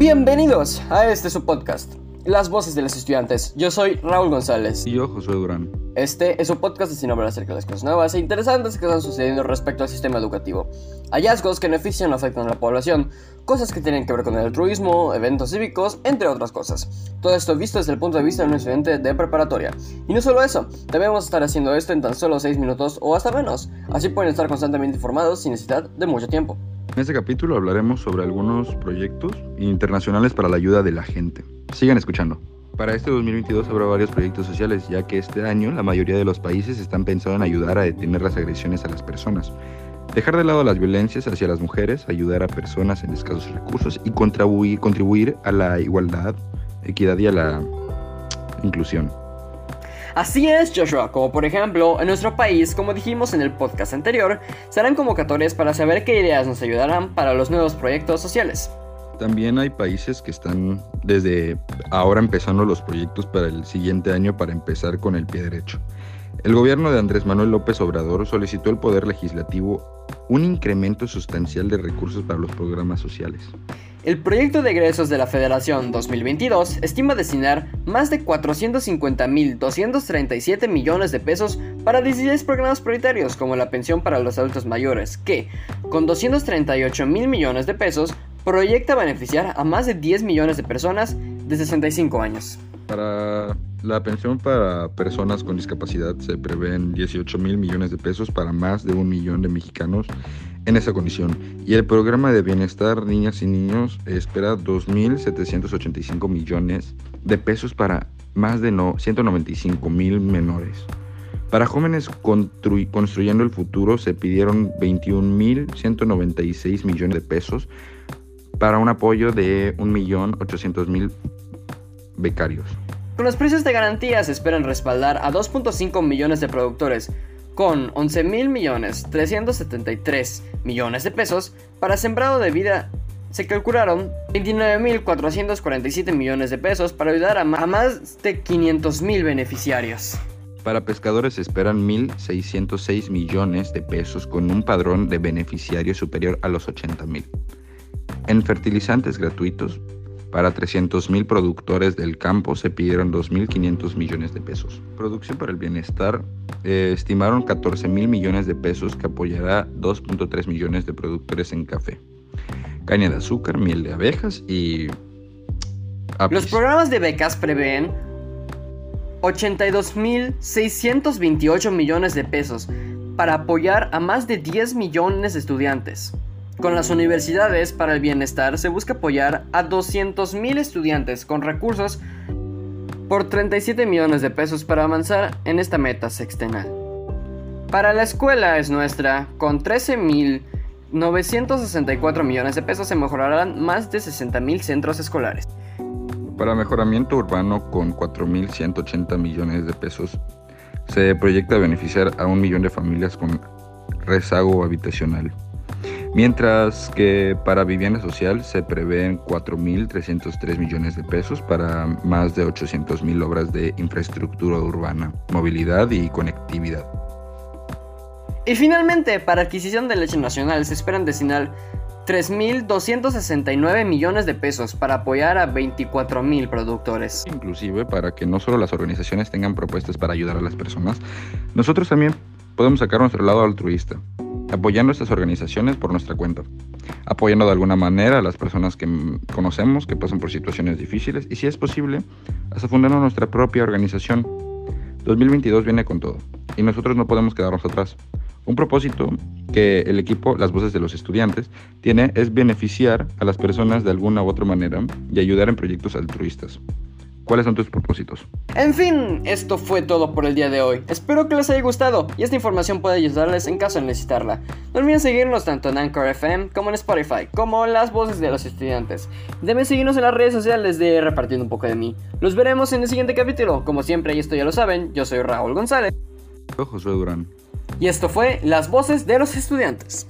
Bienvenidos a este su podcast, Las Voces de los Estudiantes. Yo soy Raúl González. Y yo, Josué Durán. Este es un podcast destinado a acerca de las cosas nuevas e interesantes que están sucediendo respecto al sistema educativo. Hallazgos que benefician o afectan a la población, cosas que tienen que ver con el altruismo, eventos cívicos, entre otras cosas. Todo esto visto desde el punto de vista de un estudiante de preparatoria. Y no solo eso, debemos estar haciendo esto en tan solo 6 minutos o hasta menos. Así pueden estar constantemente informados sin necesidad de mucho tiempo. En este capítulo hablaremos sobre algunos proyectos internacionales para la ayuda de la gente. Sigan escuchando. Para este 2022 habrá varios proyectos sociales, ya que este año la mayoría de los países están pensando en ayudar a detener las agresiones a las personas, dejar de lado las violencias hacia las mujeres, ayudar a personas en escasos recursos y contribuir, contribuir a la igualdad, equidad y a la inclusión. Así es, Joshua, como por ejemplo, en nuestro país, como dijimos en el podcast anterior, serán convocatorias para saber qué ideas nos ayudarán para los nuevos proyectos sociales. También hay países que están desde ahora empezando los proyectos para el siguiente año para empezar con el pie derecho. El gobierno de Andrés Manuel López Obrador solicitó al Poder Legislativo un incremento sustancial de recursos para los programas sociales. El proyecto de egresos de la Federación 2022 estima destinar más de 450.237 millones de pesos para 16 programas prioritarios como la pensión para los adultos mayores, que, con 238 mil millones de pesos, proyecta beneficiar a más de 10 millones de personas de 65 años. Para la pensión para personas con discapacidad se prevén 18 mil millones de pesos para más de un millón de mexicanos en esa condición. Y el programa de bienestar niñas y niños espera 2.785 millones de pesos para más de no, 195 mil menores. Para jóvenes construyendo el futuro se pidieron 21.196 millones de pesos para un apoyo de 1.800.000 becarios. Con los precios de garantía se esperan respaldar a 2.5 millones de productores, con 11.000 millones 373 millones de pesos para sembrado de vida. Se calcularon 29.447 millones de pesos para ayudar a más de 500.000 beneficiarios. Para pescadores se esperan 1.606 millones de pesos con un padrón de beneficiarios superior a los 80.000. En fertilizantes gratuitos, para 300.000 productores del campo se pidieron 2.500 millones de pesos. Producción para el bienestar eh, estimaron 14.000 millones de pesos que apoyará 2.3 millones de productores en café, caña de azúcar, miel de abejas y... Los programas de becas prevén 82.628 millones de pesos para apoyar a más de 10 millones de estudiantes. Con las universidades para el bienestar se busca apoyar a 200.000 estudiantes con recursos por 37 millones de pesos para avanzar en esta meta sextenal. Para la escuela es nuestra, con 13.964 millones de pesos se mejorarán más de 60.000 centros escolares. Para mejoramiento urbano con 4.180 millones de pesos se proyecta beneficiar a un millón de familias con rezago habitacional mientras que para vivienda social se prevén 4.303 millones de pesos para más de 800.000 obras de infraestructura urbana, movilidad y conectividad. Y finalmente, para adquisición de leche nacional se esperan destinar 3.269 millones de pesos para apoyar a 24.000 productores. Inclusive para que no solo las organizaciones tengan propuestas para ayudar a las personas, nosotros también podemos sacar nuestro lado altruista apoyando estas organizaciones por nuestra cuenta, apoyando de alguna manera a las personas que conocemos que pasan por situaciones difíciles y si es posible, hasta fundando nuestra propia organización. 2022 viene con todo y nosotros no podemos quedarnos atrás. Un propósito que el equipo Las Voces de los Estudiantes tiene es beneficiar a las personas de alguna u otra manera y ayudar en proyectos altruistas. ¿Cuáles son tus propósitos? En fin, esto fue todo por el día de hoy. Espero que les haya gustado y esta información pueda ayudarles en caso de necesitarla. No olviden seguirnos tanto en Anchor FM como en Spotify, como las voces de los estudiantes. Deben seguirnos en las redes sociales de Repartiendo un poco de mí. Los veremos en el siguiente capítulo. Como siempre, y esto ya lo saben, yo soy Raúl González. Yo Josué Durán. Y esto fue Las voces de los estudiantes.